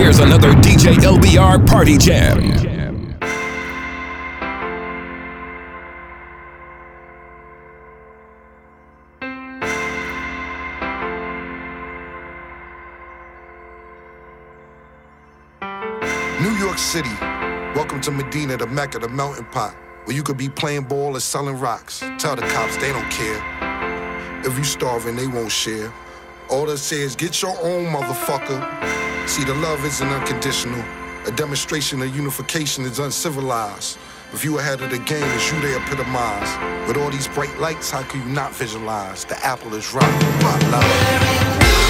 Here's another DJ LBR Party Jam. New York City, welcome to Medina, the Mecca, the melting pot, where you could be playing ball or selling rocks. Tell the cops they don't care. If you starving, they won't share. All they say is get your own motherfucker. See, the love isn't unconditional. A demonstration of unification is uncivilized. If you ahead of the game, it's you they epitomize. With all these bright lights, how can you not visualize? The apple is ripe. Rock love.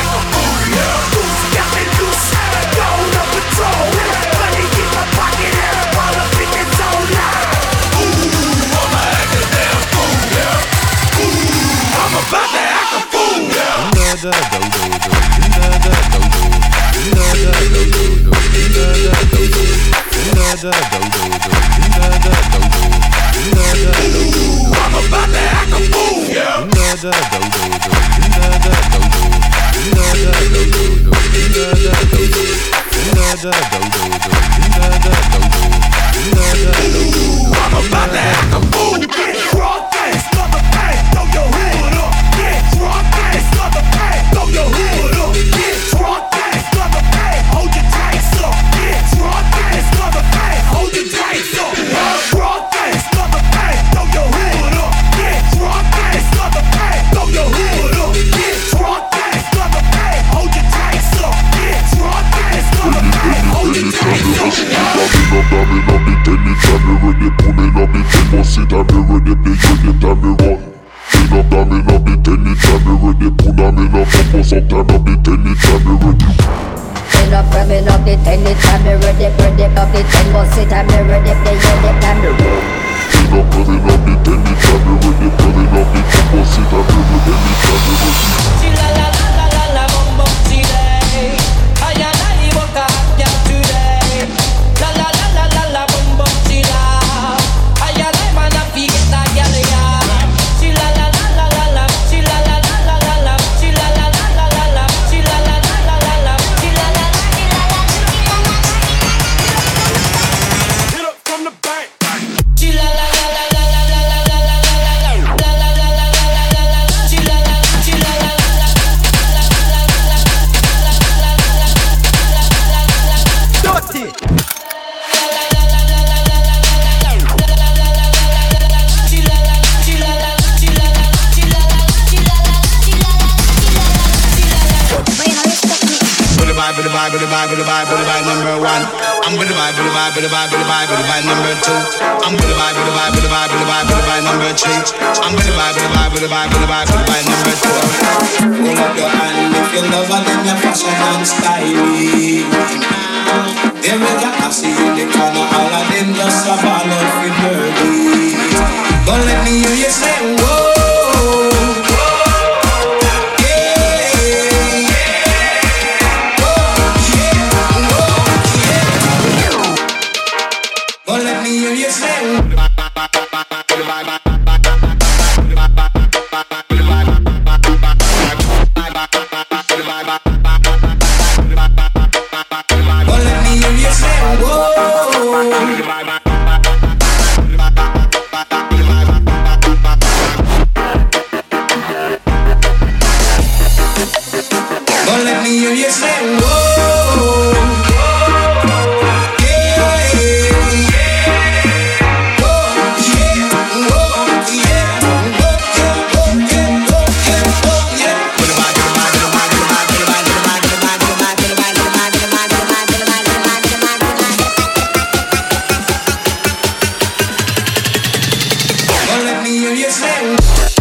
I'm about to act a fool. Rubbing up the ten, the time me ready, pull I'm in on focus up down on the tennis and me ready up the ten, bust it, time me ready, play it, the time me ready. With vibe, with the vibe, with the vibe, with the vibe, with number two. I'm with the vibe, with the vibe, with the vibe, with the vibe, with the vibe number three. I'm with the vibe, with the vibe, with the vibe, with the vibe, with the vibe number four. Hold up your hand if you love her, then your fashion and. There we go, I see in the corner, all of them just a ball of it dirty. But let me hear you say, whoa. me and your friend.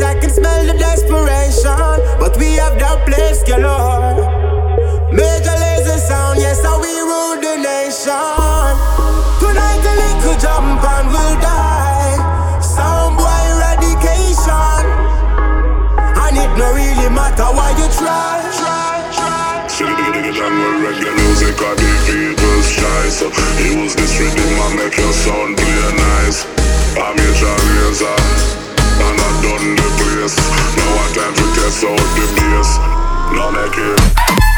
Cause I can smell the desperation. But we have that place, you know. Major Lazer sound, yes, how we rule the nation. Tonight a little jump and we'll die. Sound boy eradication. And it no really matter why you try. try, try, try. Jungle reggae music, I defeat was shy So he was this rhythm, I make your sound clear, nice I'm your Charlie I done the place. Now I time to test out the place. Now make it.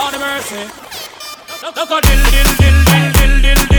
Lord mercy. Look a dill, dill, dill, dill, dill, dill.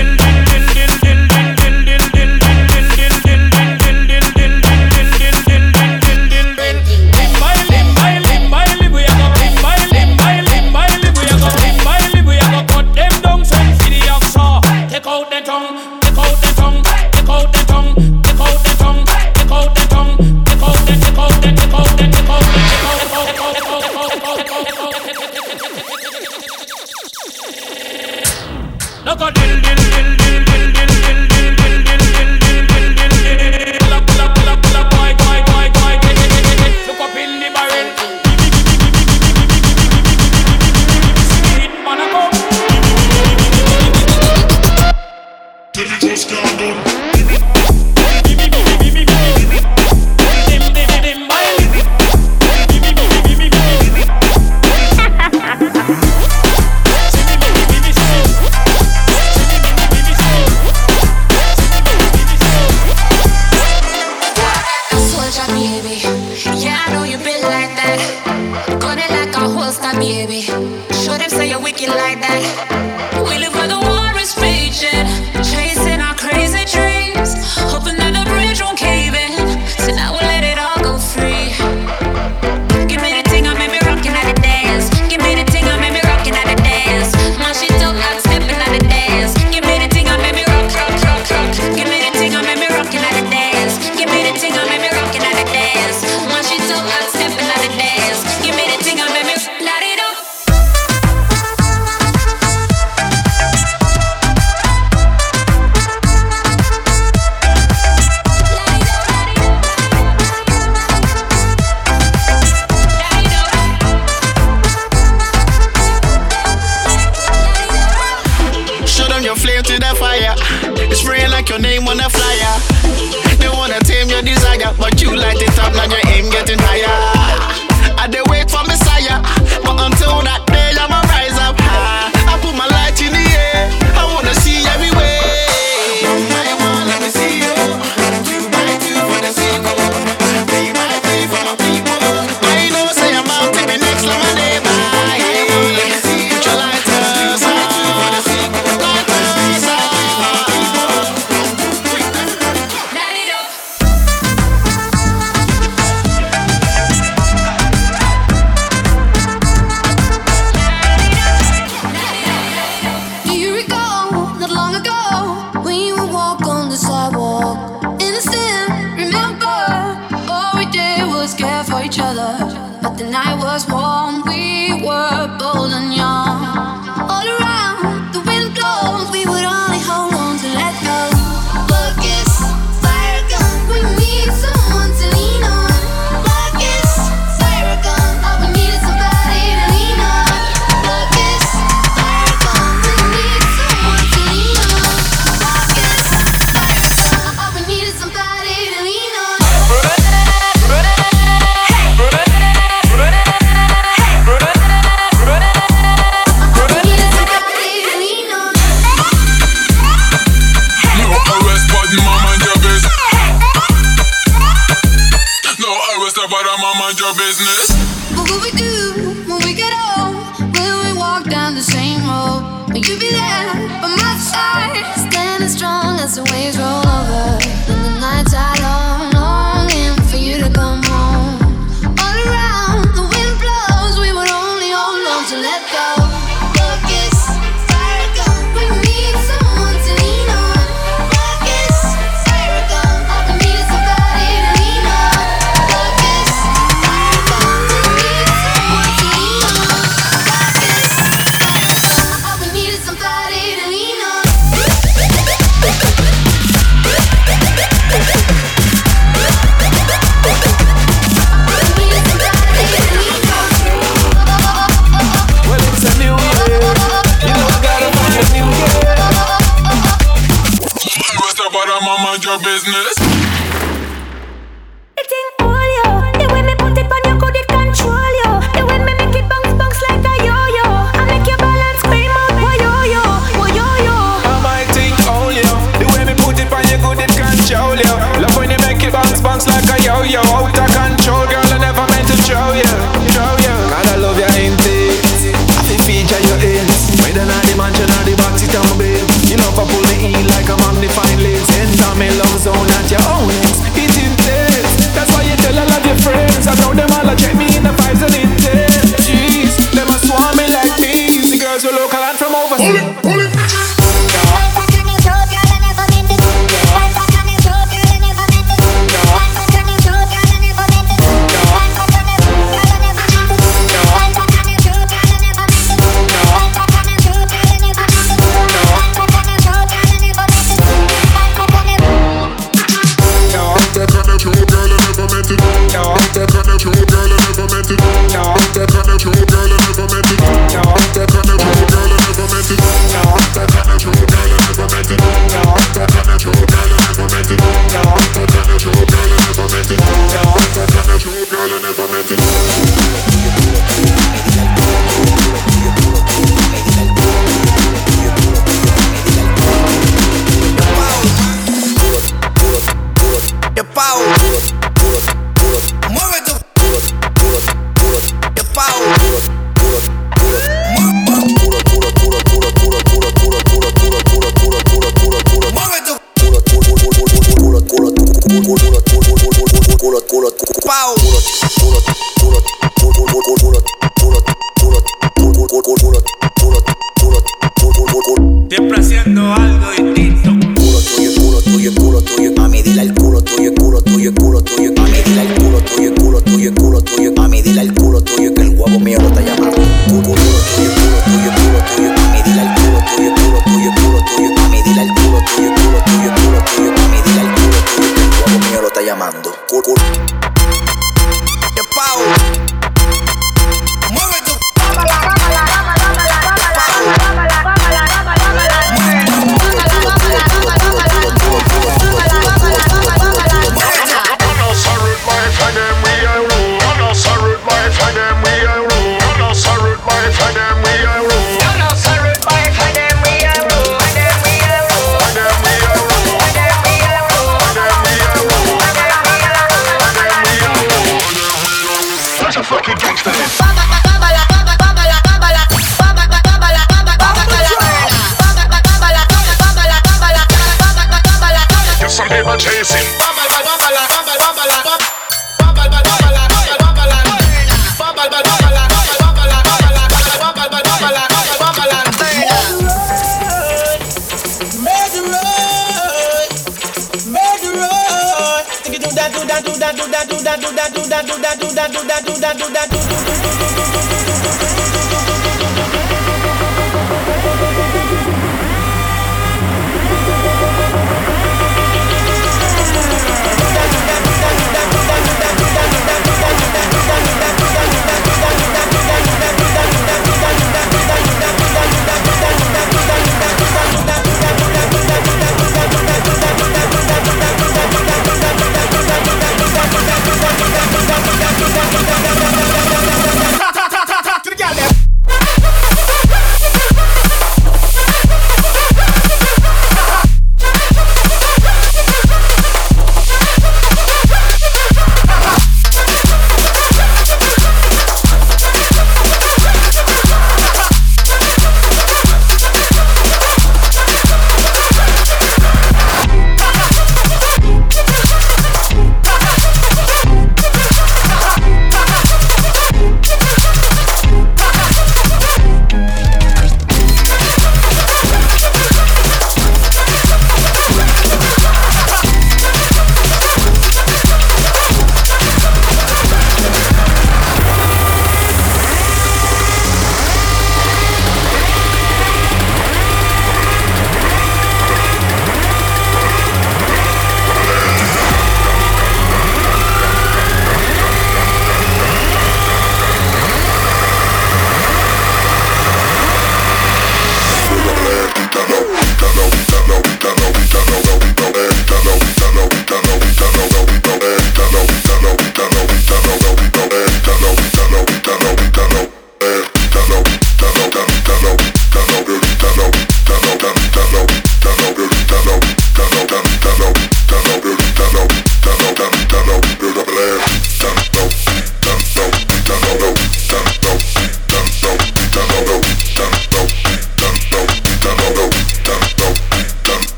that do that do that do that do that do that do that do that do that do that do that do that do that do that do that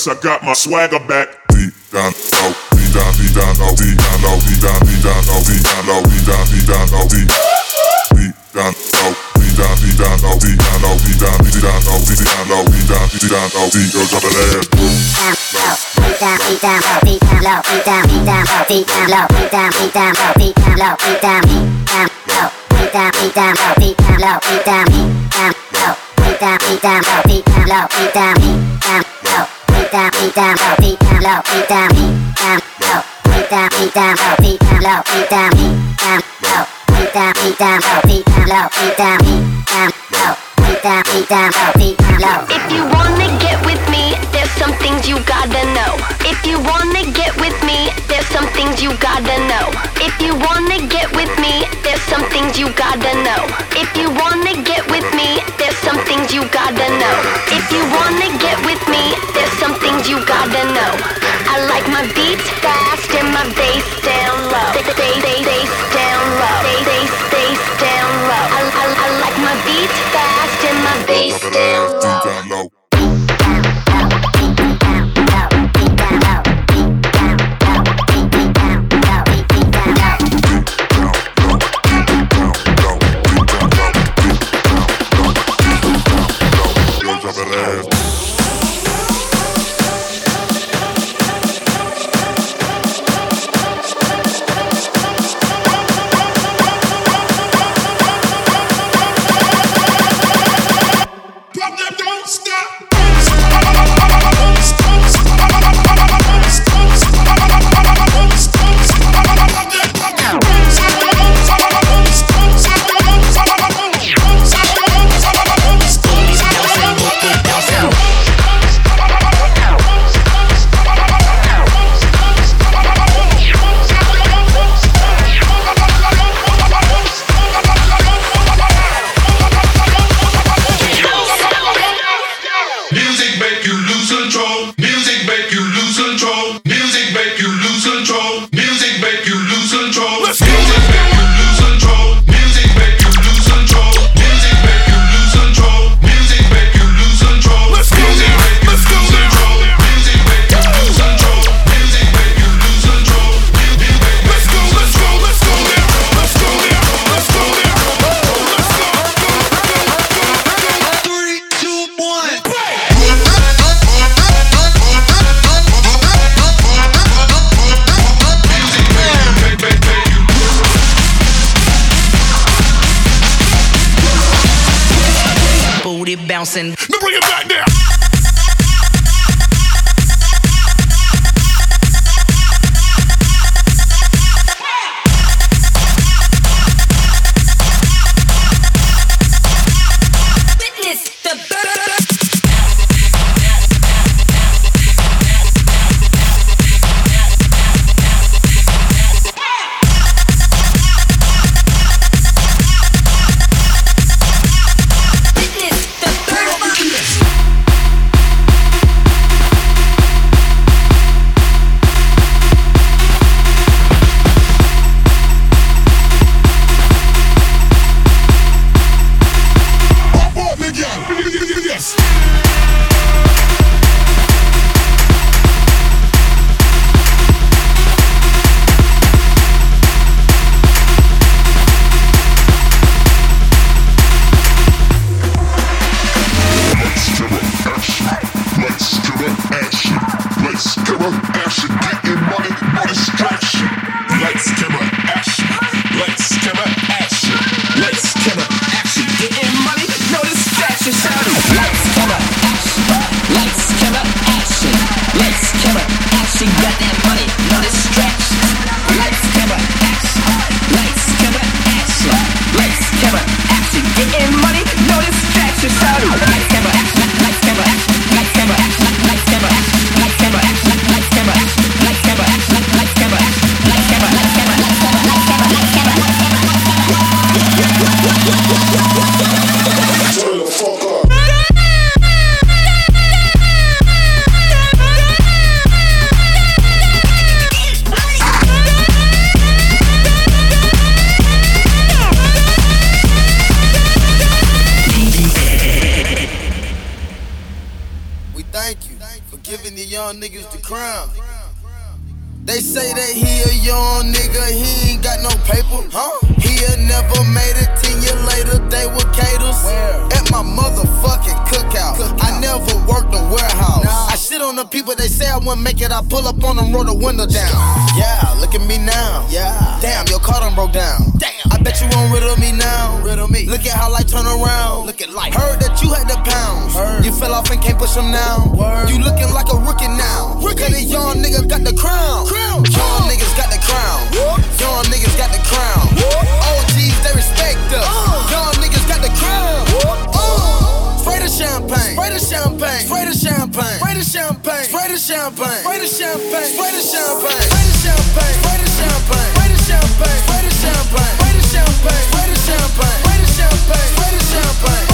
Yes, I got my swagger back. Deep down, oh, deep down, deep down, oh, deep down, oh, deep down, deep down, oh, deep down, oh, deep down, deep down, oh, deep, deep down, oh, deep down, deep down, oh, deep down, oh, deep down, deep down, oh, deep down, oh, deep down, deep down, oh, deep, go drop it ass. Deep down, deep down, oh, deep down, low, deep down, deep down, oh, deep down, low, deep down, deep down, Booty bouncing. Now bring it back there. Young niggas the crown. They say that he a young nigga, he ain't got no paper. Huh? year, never made it. Ten years later, they were caters. Where? At my motherfucking cookout. cookout. I never worked a warehouse. Nah. I shit on the people, they say I wouldn't make it. I pull up on them, roll the window down. Yeah, look at me now. Yeah. Damn, your car done broke down. Damn. I bet you won't riddle me now. Riddle me. Look at how life turn around. Look at life. Heard that you had the pounds. Heard. You fell off and can't push them now. Word. You looking like a rookie now. Rookie. Cause a young nigga got the crown. crown. Young niggas got the crown. What? Young niggas got the crown. What? they respect us. Uh. Niggas got the crown. Uh. Spray the champagne. Spray the champagne. Spray the champagne. Spray the champagne. Spray the champagne. Spray the champagne. Spray the champagne. Spray the champagne. Spray the champagne. Spray the champagne. Spray the champagne. Spray the champagne. Spray the champagne. Spray the champagne. Spray the champagne.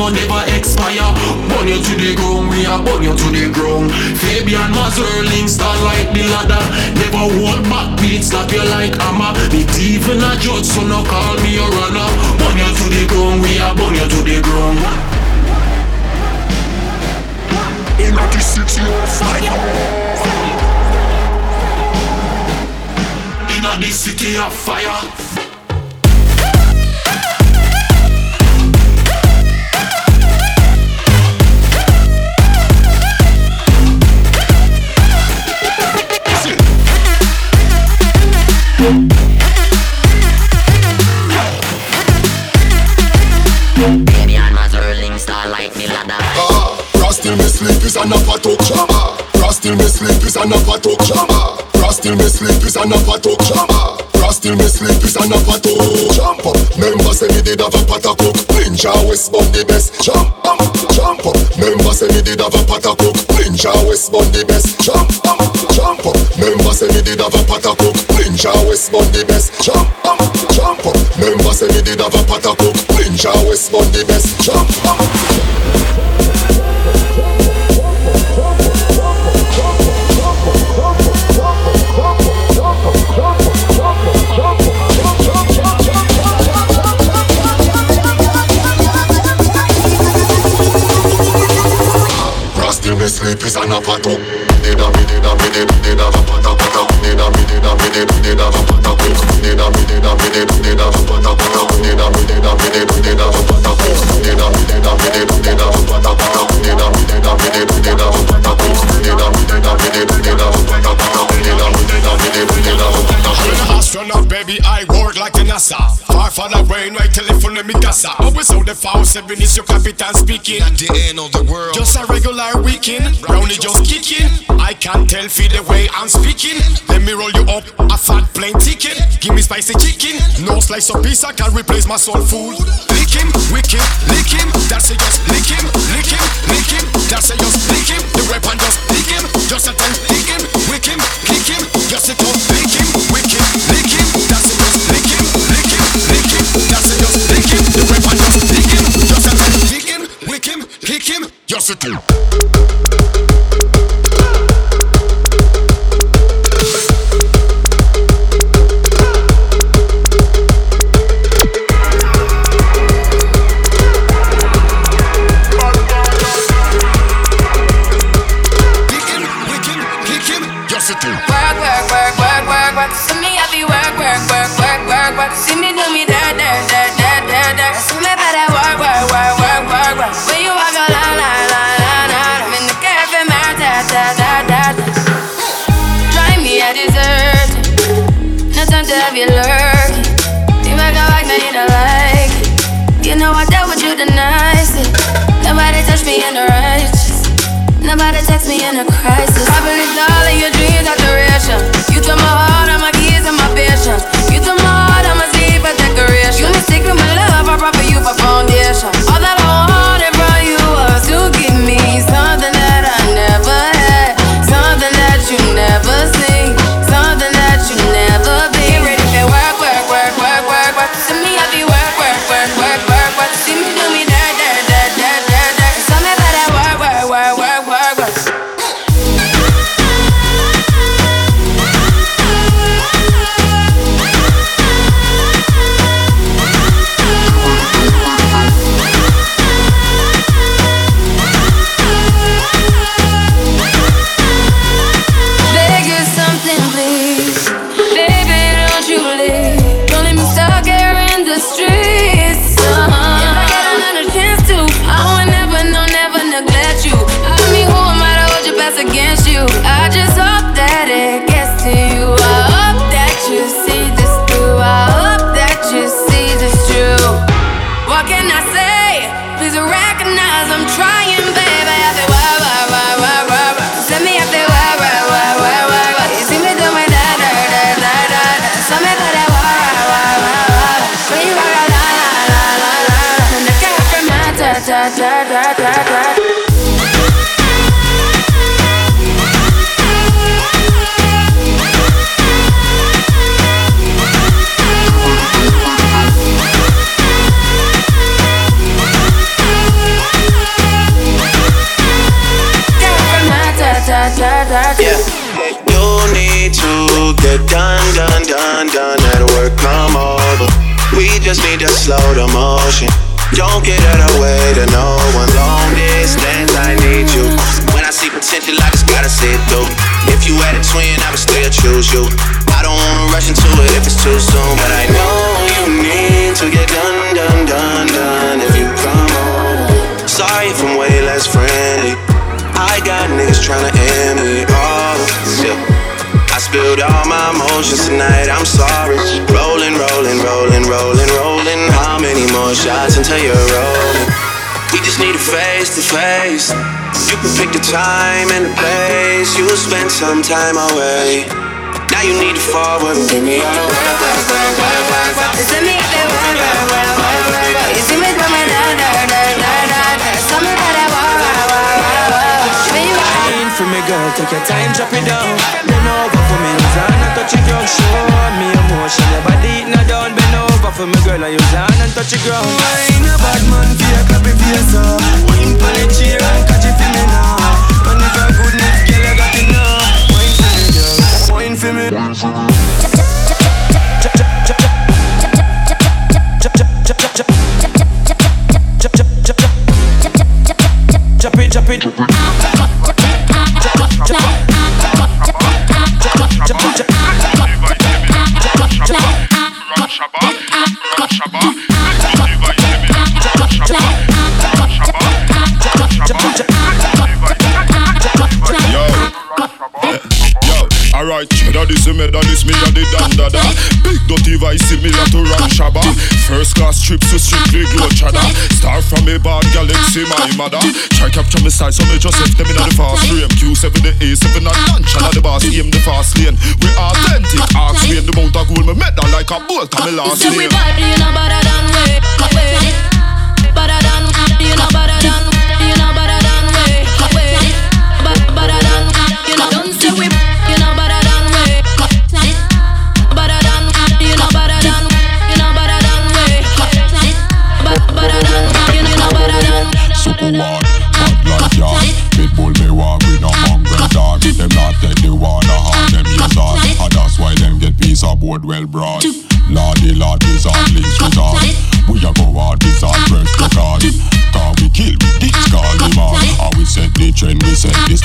Will never expire. Burn you to the ground, we a burn you to the ground. Fabian Mazerling, star like the ladder. Never hold back, beat slap you like hammer. Me even a judge, so no call me a runner Burn you to the ground, we a burn you to the ground. In the city of fire. In the city of fire. Baby Zerling star like me ladder. Me sleep is an apatok chama. Frostil me sleep is an apatok chama. Frostil me me sleep is an apatok jump up. Member say me did have a patakok. Ninja West Bun the best jump up, jump up. Member say me did have a patakok. Ninja West Bun the best jump up, jump up. Member say me did have a patakok. Ninja West but the best. Jump up, jump up. Remember say we did have a pot of cook Ninja West but the best. Jump up. Sleep is an apato. Did a bit, did a bit, did a bit, did a bit, did a bit, seven is your capital speaking. At the end of the world, just a regular weekend. Brownie just kicking. I can't tell feel the way I'm speaking. Let me roll you up a fat plain ticket. Give me spicy chicken. No slice of pizza can replace my soul food. Lick him, wick him, lick him. That's a just lick him, lick him, lick him. That's a just lick him. The weapon just lick him. Just a ten, lick him, wick him, kick him. Just a ton, lick him, wick him, lick him. That's a just lick him, lick him, lick him. That's a just lick him. The weapon just lick him. Just a ten, lick him, wick him, kick him. Just a two. us. pick the time and the place. You will spend some time away. Now you need to forward and bring me all the way, way, way, way, way, way. Me the way, way, way, way, way. You see me coming down, down, down, down, down. Tell me that I want, want, want, want, want. for me, girl, take your time, drop it down. Bend over for me, use on and touch your ground. Show me emotion, your body not down. Bend over for me, girl, and use on and touch your ground. Wine a bad man, feel a clappy face, so. Wine pon the chair and catch it in me now. Shabbat. Daddy say me, daddy me, a the dandada Big dirty vice similar to Ram Shabba. First class trips to strictly glow chada Star from a bad galaxy, my mother. Try capture me size, so me just left them in the fast frame Q7 the A7 and mansion at the boss Aim the fast lane, we authentic Ask me in the mount of gold, me medal like a bolt on me last name So we bad, you know better than we road well broad. Lordy, lordy, zombies resort. We a go hard, this our first record. Can we kill, we discard them all. And we set the trend, we set the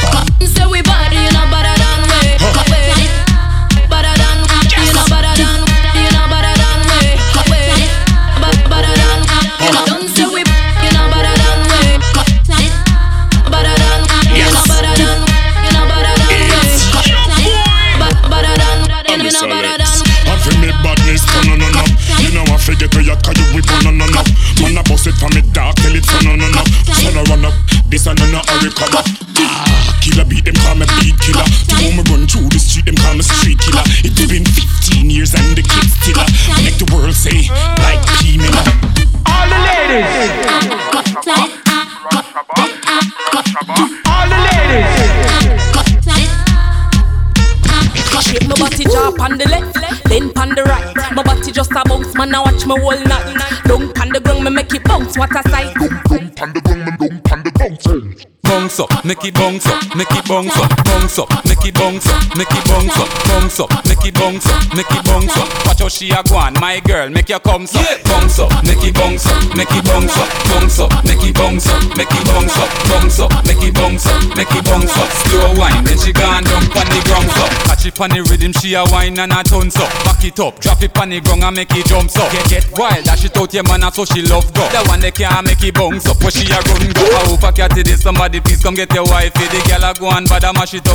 make it bounce up, make it bounce up, bounce up, make it bounce up, make it bounce up, bounce up, make it bounce up, make it bounce up. Watch how she a go on, my girl, make your come up, bounce up, make it bounce up, make it bounce up, bounce up, make it bounce up, make it bounce up, bounce up, make it bounce up, make it bounce up. Slow wine, then she gone down pon the ground up. Catch it pon the rhythm, she a wine and a tons up. Back it up, drop it pon the ground and make it jump up. Get get wild, dash it out your man, so she love go. The one that can't make it bounce up, where she a run go. I hope I catch it, somebody please come get your wifey. The girl a go and bad mash it up,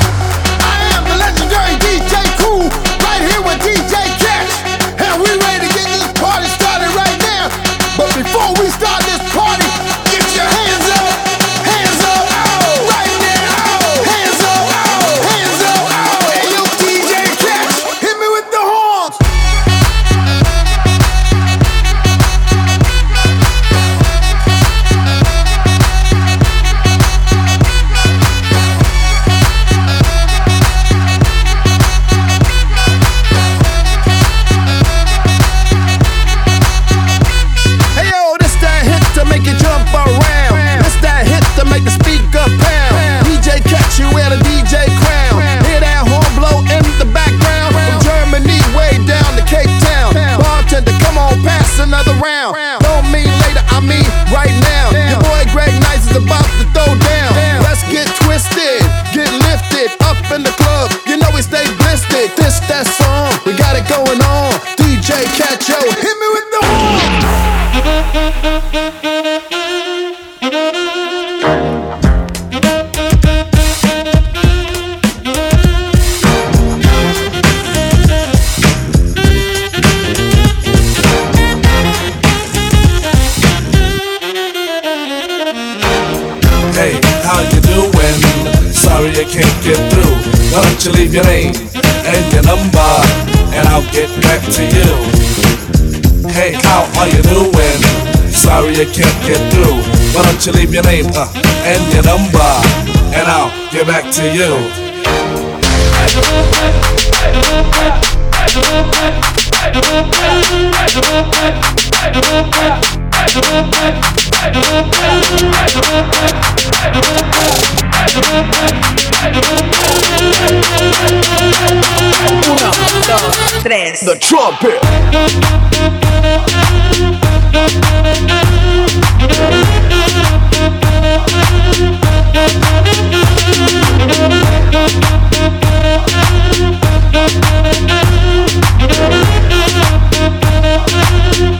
Uno, dos, tres. The trumpet.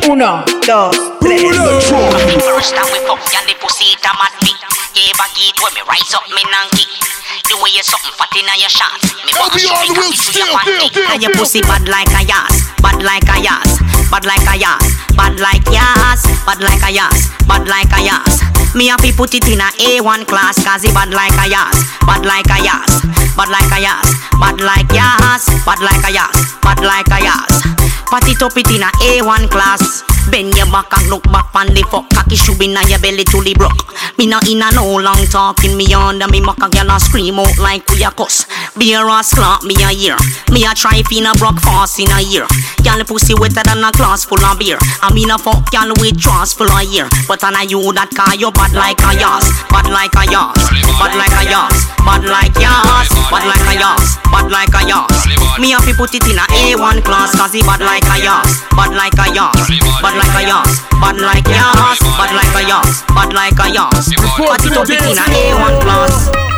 Uno, dos, tres. First time we fuck, yeah, the pussy it a mad me. Yeah, baggy it when me rise up me nanky. The way you something fat inna your shots. Me want to show cocky to your panty. And your pussy bad like a yas, bad like a yas, bad like a yas, bad like yas, bad like a yas, bad like a yas. Me happy put it in a A1 class, cause it bad like a yas, bad like a yas, bad like a yas, bad like yas, bad like a yas, bad like a yas. Pat it up it in a A1 class. Bend your back and look back on the fuck cocky shoe in your belly to the broke. Me not in a no long talking me under me maca girl a scream out like we a cuss. Beer a slap me a year. Me a try fin a broke fast in a year. Girl pussy wetter than a glass full of beer. I mean a fuck girl with trust full of year. But on a you that car you bad like a yas, bad like a yas, bad like a yas, bad like yas, bad like a yas, bad like a yas. Me have to put it in a A1 class cause he bad like a yas, bad like a yas, bad like a yas, bad like yas, bad like a yas, bad like a yas. Put it up it in a A1 class.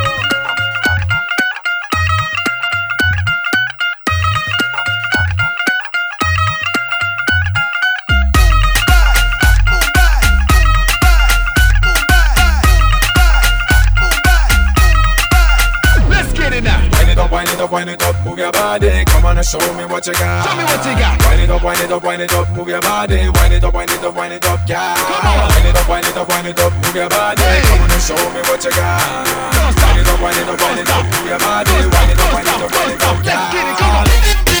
move your body. Come on and show me what you got. Show me what you got. Wind it up, wind it up, wind it up, move your body. Wind it up, wind it up, wind it up, yeah. Come on. Wind it up, wind it up, wind it up, move your body. Hey. Come on and show me what you got. Don't stop. Wind it up, wind it up, wind it up, move your body. Wind it up, wind it up, wind it up, yeah. Let's get it, come on.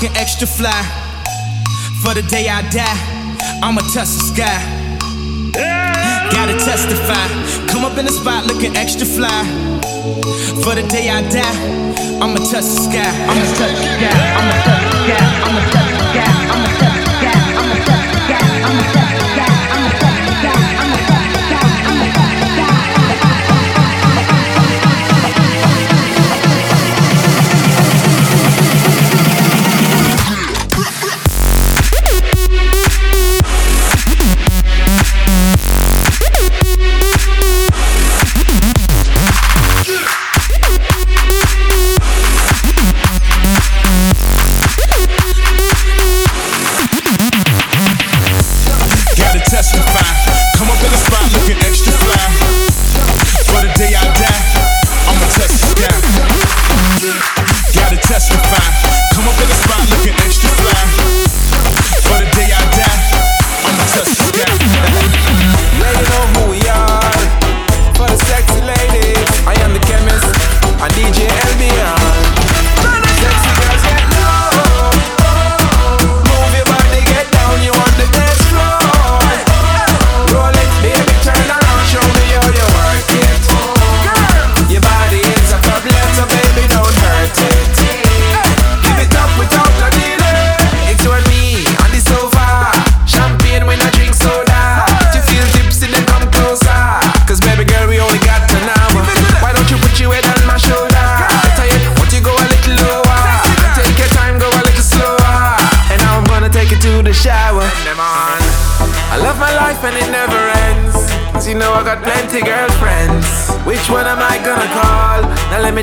looking extra fly. For the day I die, I'ma touch the sky. Gotta testify. Come up in the spot looking extra fly. For the day I die, I'ma touch the sky. I'ma touch the sky. I'ma touch the sky. I'ma touch the sky. I'ma touch the sky. I'ma touch the sky. I'ma touch the sky. I'ma touch the sky.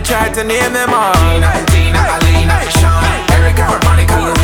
Tried to name them all. Tina, Alina, Sean, Erica, Monica,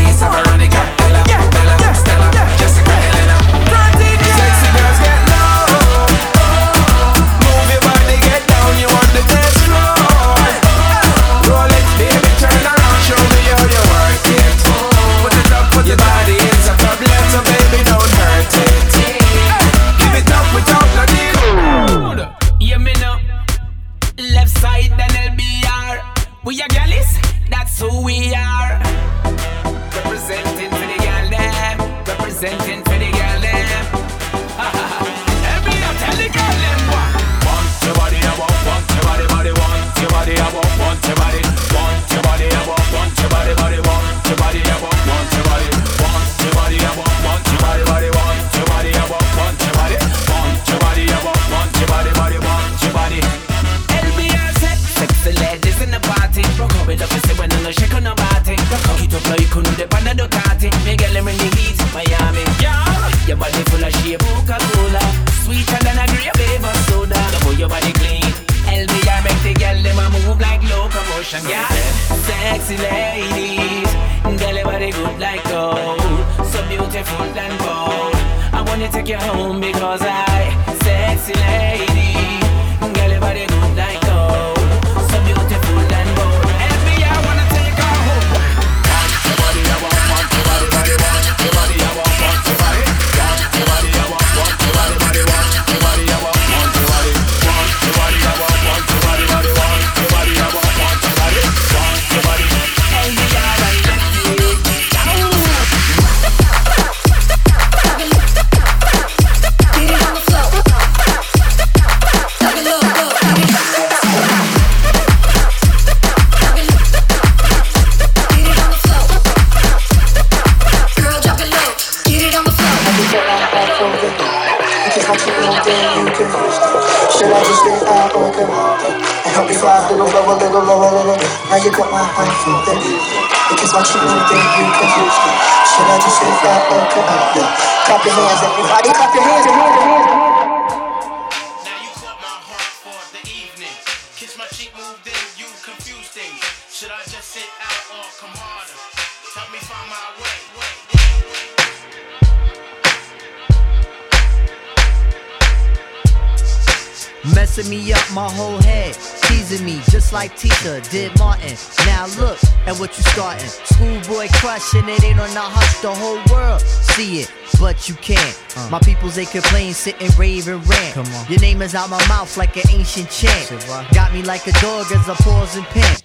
My they complain, sit and rave and rant. Come on. Your name is out my mouth like an ancient chant. Got me like a dog as I pause and pant.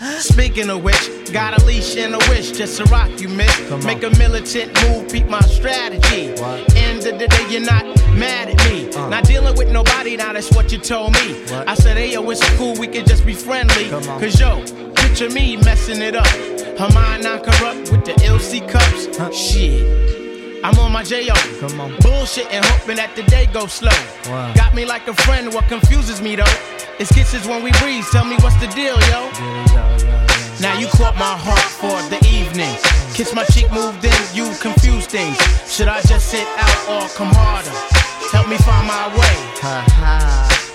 Speaking of which, got a leash and a wish just to rock you, miss. Make a militant move, peep my strategy. End of the day, you're not mad at me. Not dealing with nobody, now that's what you told me. I said, hey, yo, it's cool, we can just be friendly. Cause yo, picture me messing it up. Her mind not corrupt with the LC cups. Huh? Shit. I'm on my J.O. Come on. Bullshit and hoping that the day goes slow. Wow. Got me like a friend, what confuses me though? It's kisses when we breathe, tell me what's the deal, yo? Now you caught my heart for the evening. Kiss my cheek, moved in, you confuse things. Should I just sit out or come harder? Help me find my way.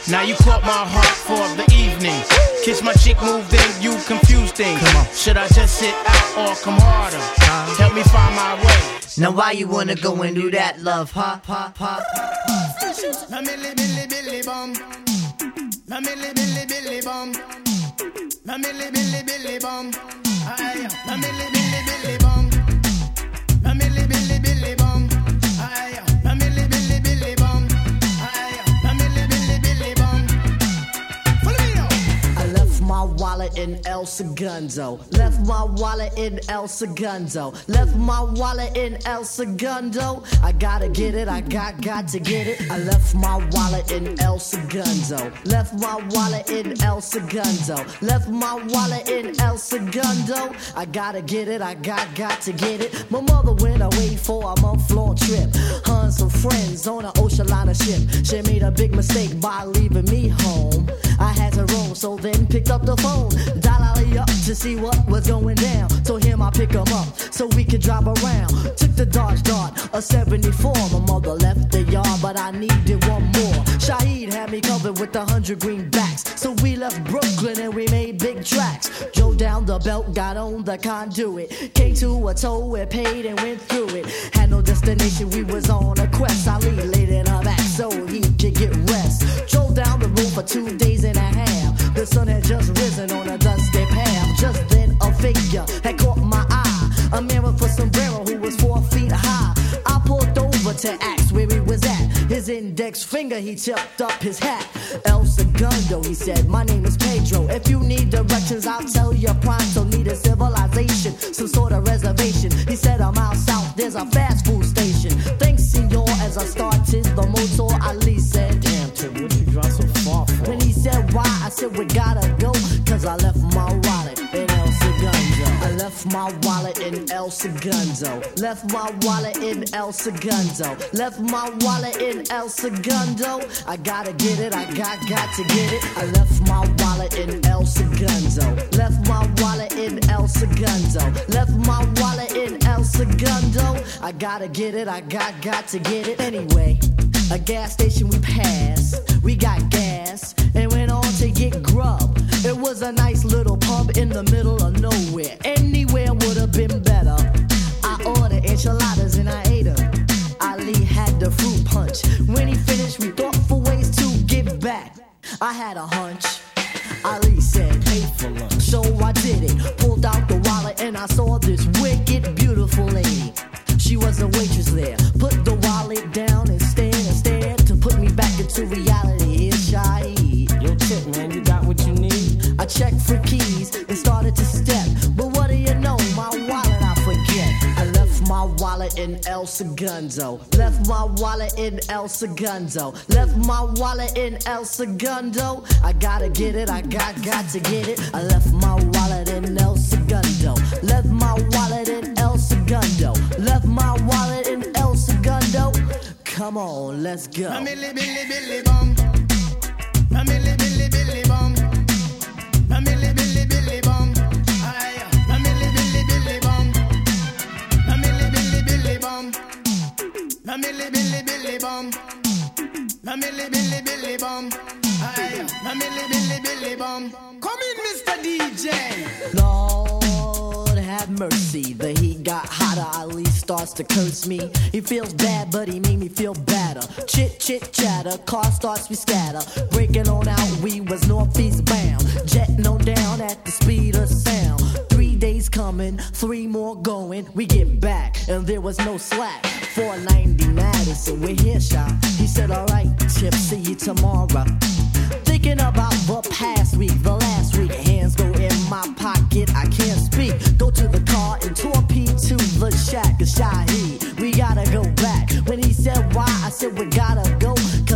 Now you caught my heart for the evening. Kiss my cheek, moved in, you confuse things. Should I just sit out or come harder? Uh-huh. Help me find my way. Now why you wanna go and do that, love, huh? huh, huh, milli billy billy bum. Na milli billy billy bum. Na milli billy billy bum. Aye. Na milli billy billy bum. My wallet in El Segundo. Left my wallet in El Segundo. Left my wallet in El Segundo. I gotta get it, I got got to get it. I left my wallet in El Segundo. Left my wallet in El Segundo. Left my wallet in El Segundo. I gotta get it, I got got to get it. My mother went away for a month long trip. And some friends on an ocean liner ship. She made a big mistake by leaving me home. So then picked up the phone. Dial Ali up to see what was going down. So him I pick him up so we could drive around. Took the Dodge Dart, a 74. My mother left the yard, but I needed one more. Shaheed had me covered with a hundred greenbacks. So we left Brooklyn and we made big tracks. Drove down the belt, got on the conduit. Came to a toll, we paid and went through it. Had no destination, we was on a quest. Ali laid in her back so he could get rest. Drove down the road for two days and a half. The sun had just risen on a dusty path. Just then a figure had caught my eye. A man with a sombrero who was four feet high. I pulled over to ask where he was at. His index finger, he tipped up his hat. El Segundo, he said, My name is Pedro. If you need directions, I'll tell you pronto. Need a civilization, some sort of reservation. He said, I'm out south, there's a fast food station. Thanks, senor, as I started the motor. Ali said, Damn, Tip, Why? I said, We gotta go, cause I left my wallet in El Segundo. I left my wallet in El Segundo. Left my wallet in El Segundo. Left my wallet in El Segundo. I gotta get it, I got got to get it. I left my wallet in El Segundo. Left my wallet in El Segundo. Left my wallet in El Segundo. I gotta get it, I got got to get it anyway. A gas station we passed, we got gas get grub. It was a nice little pub in the middle of nowhere. Anywhere would have been better. I ordered enchiladas and I ate them. Ali had the fruit punch. When he finished, we thought for ways to give back. I had a hunch. Ali said, pay for lunch. So I did it. Pulled out the wallet and I saw this wicked, beautiful lady. She was a waitress there. Put the wallet down and stared and stared to put me back into reality. Here, shy checked for keys and started to step. But what do you know? My wallet I forget. I left my wallet in El Segundo. Left my wallet in El Segundo. Left my wallet in El Segundo. I gotta get it, I got got to get it. I left my wallet in El Segundo. Left my wallet in El Segundo. Left my wallet in El Segundo. Come on, let's go. Billy, Billy, Billy. Billy, Billy, Billy, bum. Billy, Billy, Billy, bum. Aye. Billy, Billy, Billy, bum. Come in, Mr. DJ. Lord have mercy. The heat got hotter. Ali starts to curse me. He feels bad, but he made me feel better. Chit chit chatter, car starts we scatter. Breaking on out, we was northeast bound. Jetting on down at the speed of sound. Three coming, three more going. We get back, and there was no slack. 490 Madison, we're here, shy. He said, Alright, Chip, see you tomorrow. Thinking about the past week, the last week. Hands go in my pocket, I can't speak. Go to the car and torpedo to the shack of Shaheed. We gotta go back. When he said why,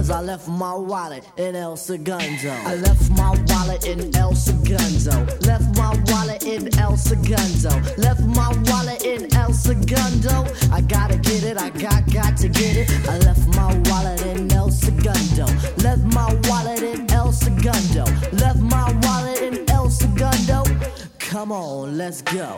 Cause I left my wallet in El Segundo. I left my wallet in El Segundo. Left my wallet in El Segundo. Left my wallet in El Segundo. I gotta get it, I got got to get it. I left my wallet in El Segundo. Left my wallet in El Segundo. Left my wallet in El Segundo. Come on, let's go.